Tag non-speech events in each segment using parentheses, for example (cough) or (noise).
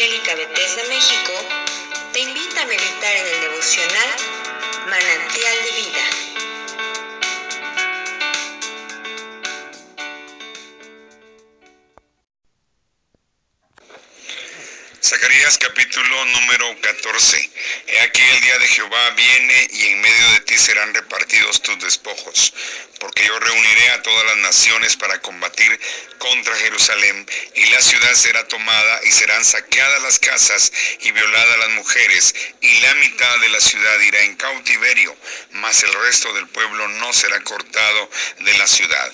Evangélica Bethesda México te invita a meditar en el devocional Zacarías capítulo número 14. He aquí el día de Jehová viene y en medio de ti serán repartidos tus despojos, porque yo reuniré a todas las naciones para combatir contra Jerusalén, y la ciudad será tomada y serán saqueadas las casas y violadas las mujeres, y la mitad de la ciudad irá en cautiverio, mas el resto del pueblo no será cortado de la ciudad.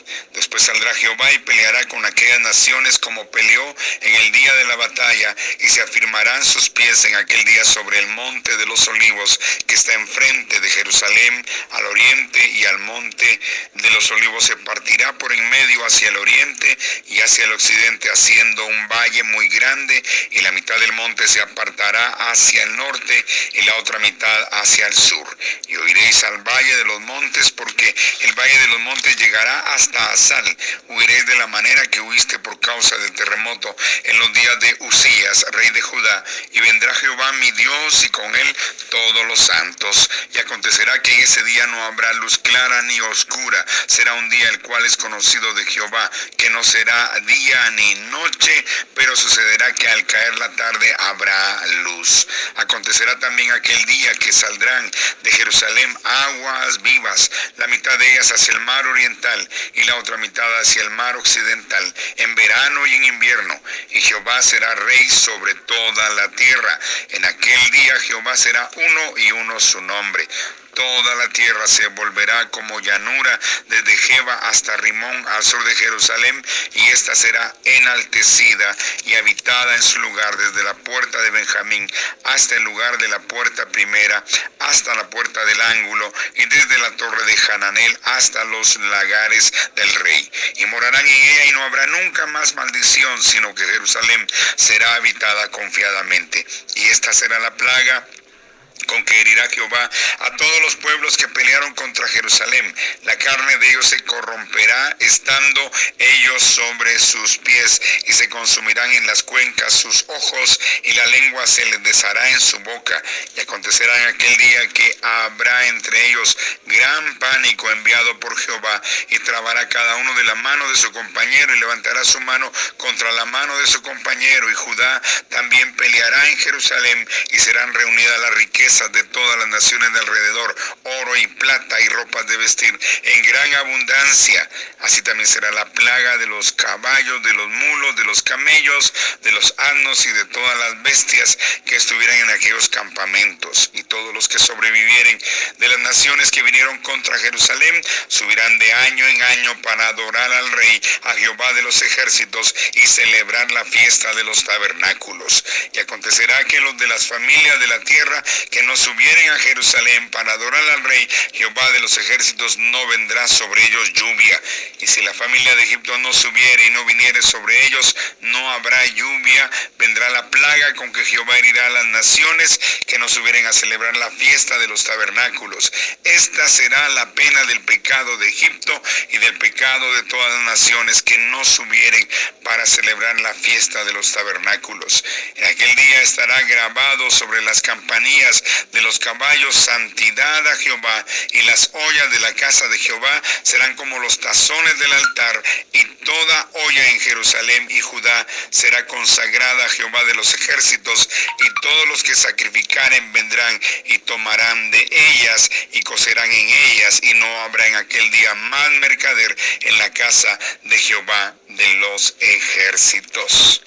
Después saldrá Jehová y peleará con aquellas naciones como peleó en el día de la batalla, y se afirmarán sus pies en aquel día sobre el monte de los olivos que está enfrente de Jerusalén, al oriente y al monte de los olivos se partirá por en medio hacia el oriente y hacia el occidente, haciendo un valle muy grande, y la mitad del monte se apartará hacia el norte y la otra mitad hacia el sur. Y oiréis al valle de los montes, porque el valle de los montes llegará hasta Asal. Huiréis de la manera que huiste por causa del terremoto en los días de Usías, rey de Judá, y vendrá Jehová mi Dios y con él todos los santos. Y acontecerá que en ese día no habrá luz clara ni oscura, será un día el cual es conocido de Jehová, que no será día ni noche, pero sucederá que al caer la tarde habrá luz. Acontecerá también aquel día que saldrán de Jerusalén aguas vivas, la mitad de ellas hacia el mar oriental y la otra mitad hacia el mar occidental, en verano y en invierno, y Jehová será rey sobre toda la tierra. En aquel día Jehová será uno y uno su nombre toda la tierra se volverá como llanura desde Jeba hasta Rimón al sur de Jerusalén, y ésta será enaltecida y habitada en su lugar desde la puerta de Benjamín hasta el lugar de la puerta primera, hasta la puerta del ángulo, y desde la torre de Hananel hasta los lagares del rey. Y morarán en ella y no habrá nunca más maldición, sino que Jerusalén será habitada confiadamente. Y esta será la plaga con que herirá Jehová a todos los pueblos que pelearon contra Jerusalén. La carne de ellos se corromperá estando ellos sobre sus pies y se consumirán en las cuencas sus ojos y la lengua se les deshará en su boca. Y acontecerá en aquel día que habrá entre ellos gran pánico enviado por Jehová y trabará cada uno de la mano de su compañero y levantará su mano contra la mano de su compañero y Judá también peleará en Jerusalén y serán reunidas las riquezas de todas las naciones de alrededor, oro y plata y ropas de vestir en gran abundancia. Así también será la plaga de los caballos, de los mulos, de los camellos, de los asnos y de todas las bestias que estuvieran en aquellos campamentos. Y todos los que sobrevivieren de las naciones que vinieron contra Jerusalén subirán de año en año para adorar al Rey, a Jehová de los ejércitos y celebrar la fiesta de los tabernáculos. Y acontecerá que los de las familias de la tierra que no subieren a Jerusalén para adorar al rey Jehová de los ejércitos, no vendrá sobre ellos lluvia. Y si la familia de Egipto no subiere y no viniere sobre ellos, no habrá lluvia. Vendrá la plaga con que Jehová herirá a las naciones que no subieren a celebrar la fiesta de los tabernáculos. Esta será la pena del pecado de Egipto y del pecado de todas las naciones que no subieren para celebrar la fiesta de los tabernáculos. En aquel día estará grabado sobre las campanillas de los caballos santidad a Jehová, y las ollas de la casa de Jehová serán como los tazones del altar, y toda olla en Jerusalén y Judá será consagrada a Jehová de los ejércitos, y todos los que sacrificaren vendrán y tomarán de ellas y cocerán en ellas, y no habrá en aquel día más mercader en la casa de Jehová de los ejércitos.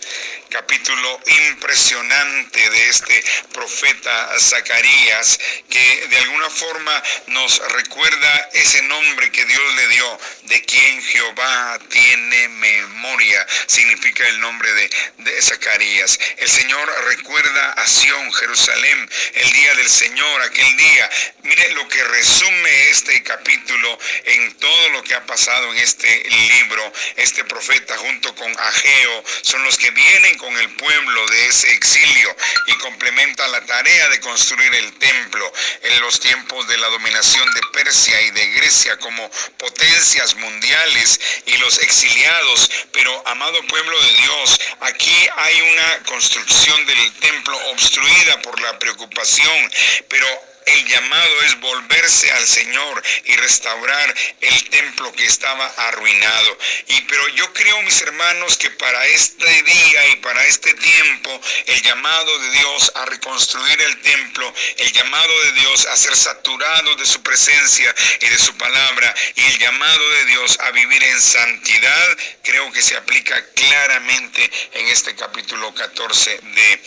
Capítulo impresionante de este profeta Zacarías, que de alguna forma nos recuerda ese nombre que Dios le dio, de quien Jehová tiene memoria, significa el nombre de, de Zacarías. El Señor recuerda a Sión, Jerusalén, el día del Señor, aquel día. Mire lo que resume este capítulo en todo lo que ha pasado en este libro, este profeta junto con Ageo, son los que vienen con el pueblo de ese exilio y complementan la tarea de construir el templo en los tiempos de la dominación de Persia y de Grecia como potencias mundiales y los exiliados. Pero, amado pueblo de Dios, aquí hay una construcción del templo obstruida por la preocupación, pero el llamado es volverse al Señor y restaurar el templo que estaba arruinado. Y pero yo creo, mis hermanos, que para este día y para este tiempo, el llamado de Dios a reconstruir el templo, el llamado de Dios a ser saturado de su presencia y de su palabra, y el llamado de Dios a vivir en santidad, creo que se aplica claramente en este capítulo 14 de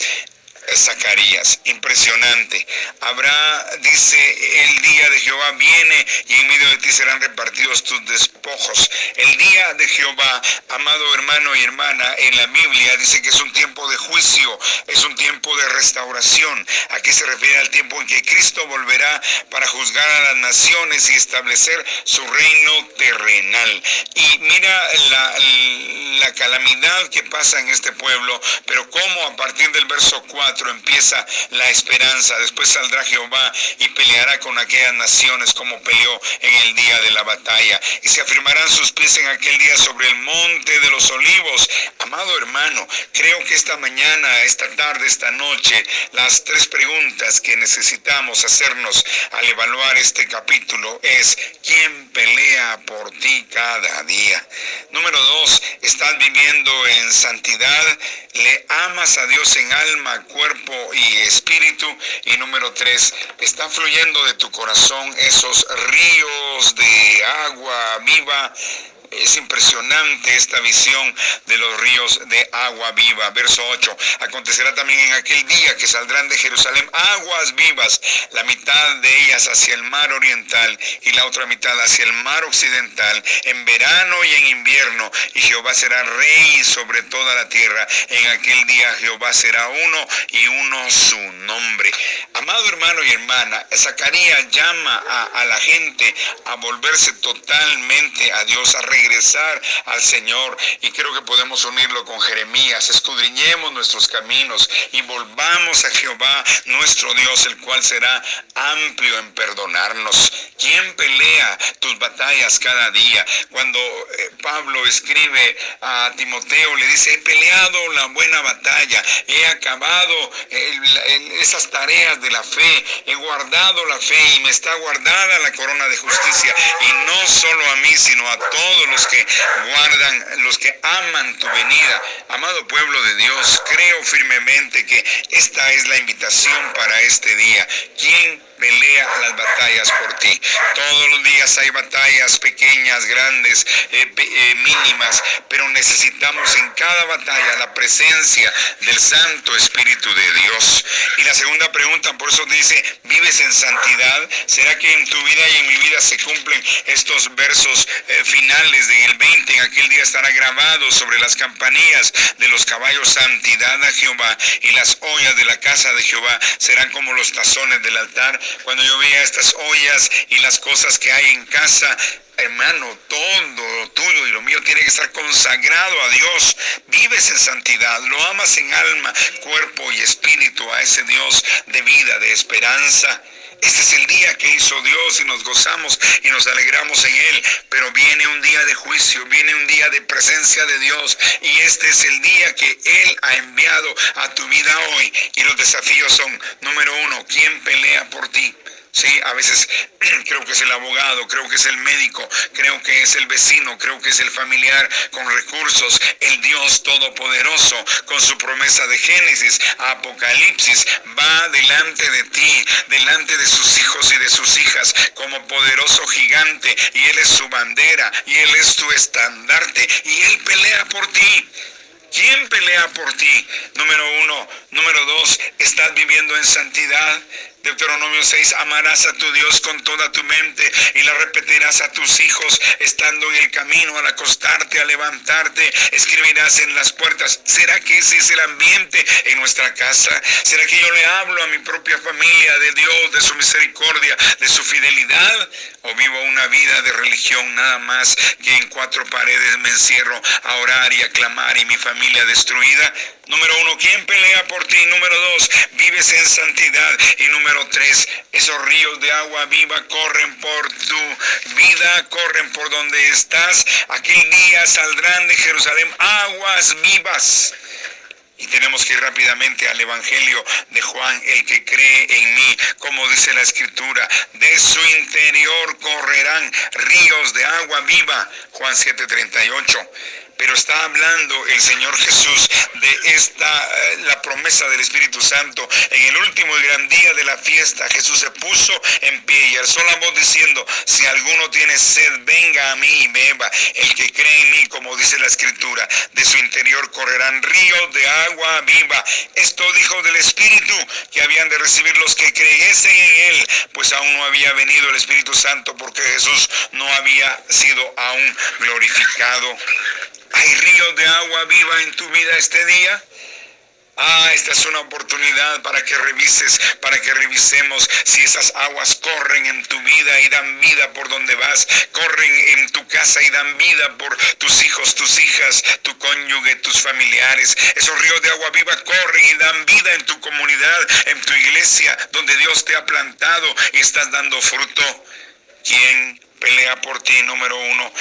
Zacarías, impresionante. Habrá, dice, el día de Jehová viene y en medio de ti serán repartidos tus despojos. El día de Jehová, amado hermano y hermana, en la Biblia dice que es un tiempo de juicio, es un tiempo de restauración. Aquí se refiere al tiempo en que Cristo volverá para juzgar a las naciones y establecer su reino terrenal. Y mira la, la calamidad que pasa en este pueblo, pero cómo a partir del verso 4, empieza la esperanza. Después saldrá Jehová y peleará con aquellas naciones como peleó en el día de la batalla. Y se afirmarán sus pies en aquel día sobre el monte de los olivos. Amado hermano, creo que esta mañana, esta tarde, esta noche, las tres preguntas que necesitamos hacernos al evaluar este capítulo es, ¿quién pelea por ti cada día? Número dos, ¿estás viviendo en santidad? ¿Le amas a Dios en alma, y espíritu. Y número tres, está fluyendo de tu corazón esos ríos de agua viva es impresionante esta visión de los ríos de agua viva. Verso 8. Acontecerá también en aquel día que saldrán de Jerusalén aguas vivas, la mitad de ellas hacia el mar oriental y la otra mitad hacia el mar occidental, en verano y en invierno. Y Jehová será rey sobre toda la tierra. En aquel día Jehová será uno y uno su nombre. Amado hermano y hermana, Zacarías llama a, la gente a volverse totalmente a Dios, a regresar al Señor. Y creo que podemos unirlo con Jeremías. Escudriñemos nuestros caminos y volvamos a Jehová, nuestro Dios, el cual será amplio en perdonarnos. ¿Quién pelea tus batallas cada día? Cuando eh, Pablo escribe a Timoteo, le dice, he peleado la buena batalla, he acabado esas tareas de la fe, he guardado la fe y me está guardada la corona de justicia. Y no solo a mí, sino a todos los que guardan, los que aman tu venida. Amado pueblo de Dios, creo firmemente que esta es la invitación para este día. ¿Quién pelea las batallas por ti. Todos los días hay batallas pequeñas, grandes, eh, eh, mínimas, pero necesitamos en cada batalla la presencia del Santo Espíritu de Dios. Y la segunda pregunta, por eso dice, ¿vives en santidad? ¿Será que en tu vida y en mi vida se cumplen estos versos eh, finales del 20? En aquel día estará grabado sobre las campanillas de los caballos santidad a Jehová y las ollas de la casa de Jehová serán como los tazones del altar cuando yo veía estas ollas y las cosas que hay en casa, hermano, todo lo tuyo y lo mío tiene que estar consagrado a Dios. Vives en santidad, lo amas en alma, cuerpo y espíritu a ese Dios de vida, de esperanza. Este es el día que hizo Dios y nos gozamos y nos alegramos en Él. Pero viene un día de juicio, viene un día de presencia de Dios. Y este es el día que Él ha enviado a tu vida hoy. Y los desafíos son, número uno, ¿quién pelea por ti? Sí, a veces (clears throat) creo que es el abogado, creo que es el médico, creo que es el vecino, creo que es el familiar con recursos, el Dios todopoderoso con su promesa de Génesis, Apocalipsis, va delante de ti, delante de sus hijos y de sus hijas como poderoso gigante y Él es su bandera y Él es tu estandarte y Él pelea por ti. ¿Quién pelea por ti? Número uno. Número dos, ¿estás viviendo en santidad? Deuteronomio 6, amarás a tu Dios con toda tu mente y la repetirás a tus hijos estando en el camino, al acostarte, al levantarte, escribirás en las puertas. ¿Será que ese es el ambiente en nuestra casa? ¿Será que yo le hablo a mi propia familia de Dios, de su misericordia, de su fidelidad? ¿O vivo una vida de religión nada más que en cuatro paredes me encierro a orar y a clamar y mi familia destruida? Número uno, ¿quién pelea por ti? Número dos, vives en santidad. Y número tres, esos ríos de agua viva corren por tu vida, corren por donde estás. Aquel día saldrán de Jerusalén aguas vivas. Y tenemos que ir rápidamente al Evangelio de Juan, el que cree en mí, como dice la Escritura, de su interior correrán ríos de agua viva. Juan 7:38 pero está hablando el Señor Jesús de esta, eh, la promesa del Espíritu Santo. En el último y gran día de la fiesta, Jesús se puso en pie y alzó la voz diciendo, si alguno tiene sed, venga a mí y beba. El que cree en mí, como dice la Escritura, de su interior correrán ríos de agua viva. Esto dijo del Espíritu que habían de recibir los que creyesen en Él, pues aún no había venido el Espíritu Santo porque Jesús no había sido aún glorificado. ¿Hay ríos de agua viva en tu vida este día? Ah, esta es una oportunidad para que revises, para que revisemos si esas aguas corren en tu vida y dan vida por donde vas, corren en tu casa y dan vida por tus hijos, tus hijas, tu cónyuge, tus familiares. Esos ríos de agua viva corren y dan vida en tu comunidad, en tu iglesia, donde Dios te ha plantado y estás dando fruto. ¿Quién pelea por ti? Número uno,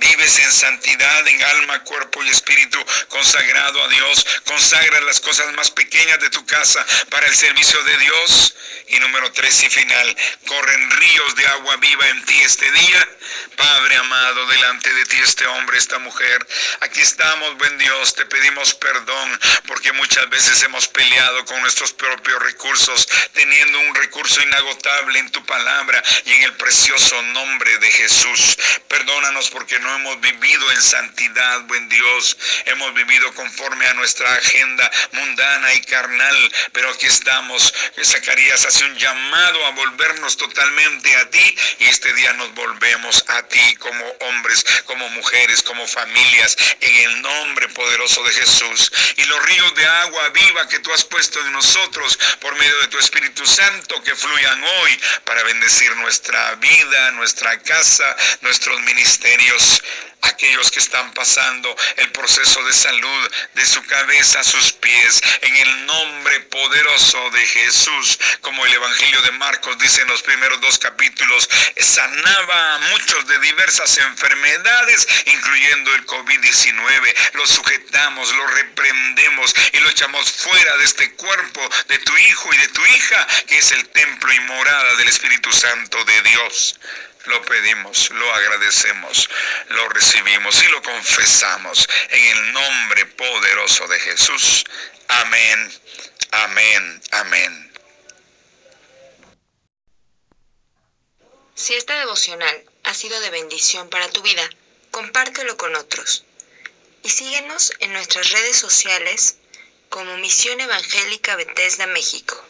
Vives en santidad, en alma, cuerpo y espíritu, consagrado a Dios. Consagra las cosas más pequeñas de tu casa para el servicio de Dios. Y número tres y final, corren ríos de agua viva en ti este día. Padre amado, delante de ti este hombre, esta mujer. Aquí estamos, buen Dios, te pedimos perdón porque muchas veces hemos peleado con nuestros propios recursos, teniendo un recurso inagotable en tu palabra y en el precioso nombre de Jesús. Perdónanos porque no hemos vivido en santidad, buen Dios. Hemos vivido conforme a nuestra agenda mundana y carnal. Pero aquí estamos. Zacarías hace un llamado a volvernos totalmente a ti y este día nos volvemos a ti como hombres, como mujeres, como familias, en el nombre poderoso de Jesús. Y los ríos de agua viva que tú has puesto en nosotros por medio de tu Espíritu Santo que fluyan hoy para bendecir nuestra vida, nuestra casa, nuestros ministerios aquellos que están pasando el proceso de salud de su cabeza a sus pies, en el nombre poderoso de Jesús, como el Evangelio de Marcos dice en los primeros dos capítulos, sanaba a muchos de diversas enfermedades, incluyendo el COVID-19. Lo sujetamos, lo reprendemos y lo echamos fuera de este cuerpo de tu hijo y de tu hija, que es el templo y morada del Espíritu Santo de Dios lo pedimos, lo agradecemos, lo recibimos y lo confesamos en el nombre poderoso de Jesús. Amén, amén, amén. Si esta devocional ha sido de bendición para tu vida, compártelo con otros. Y síguenos en nuestras redes sociales como Misión Evangélica Bethesda México.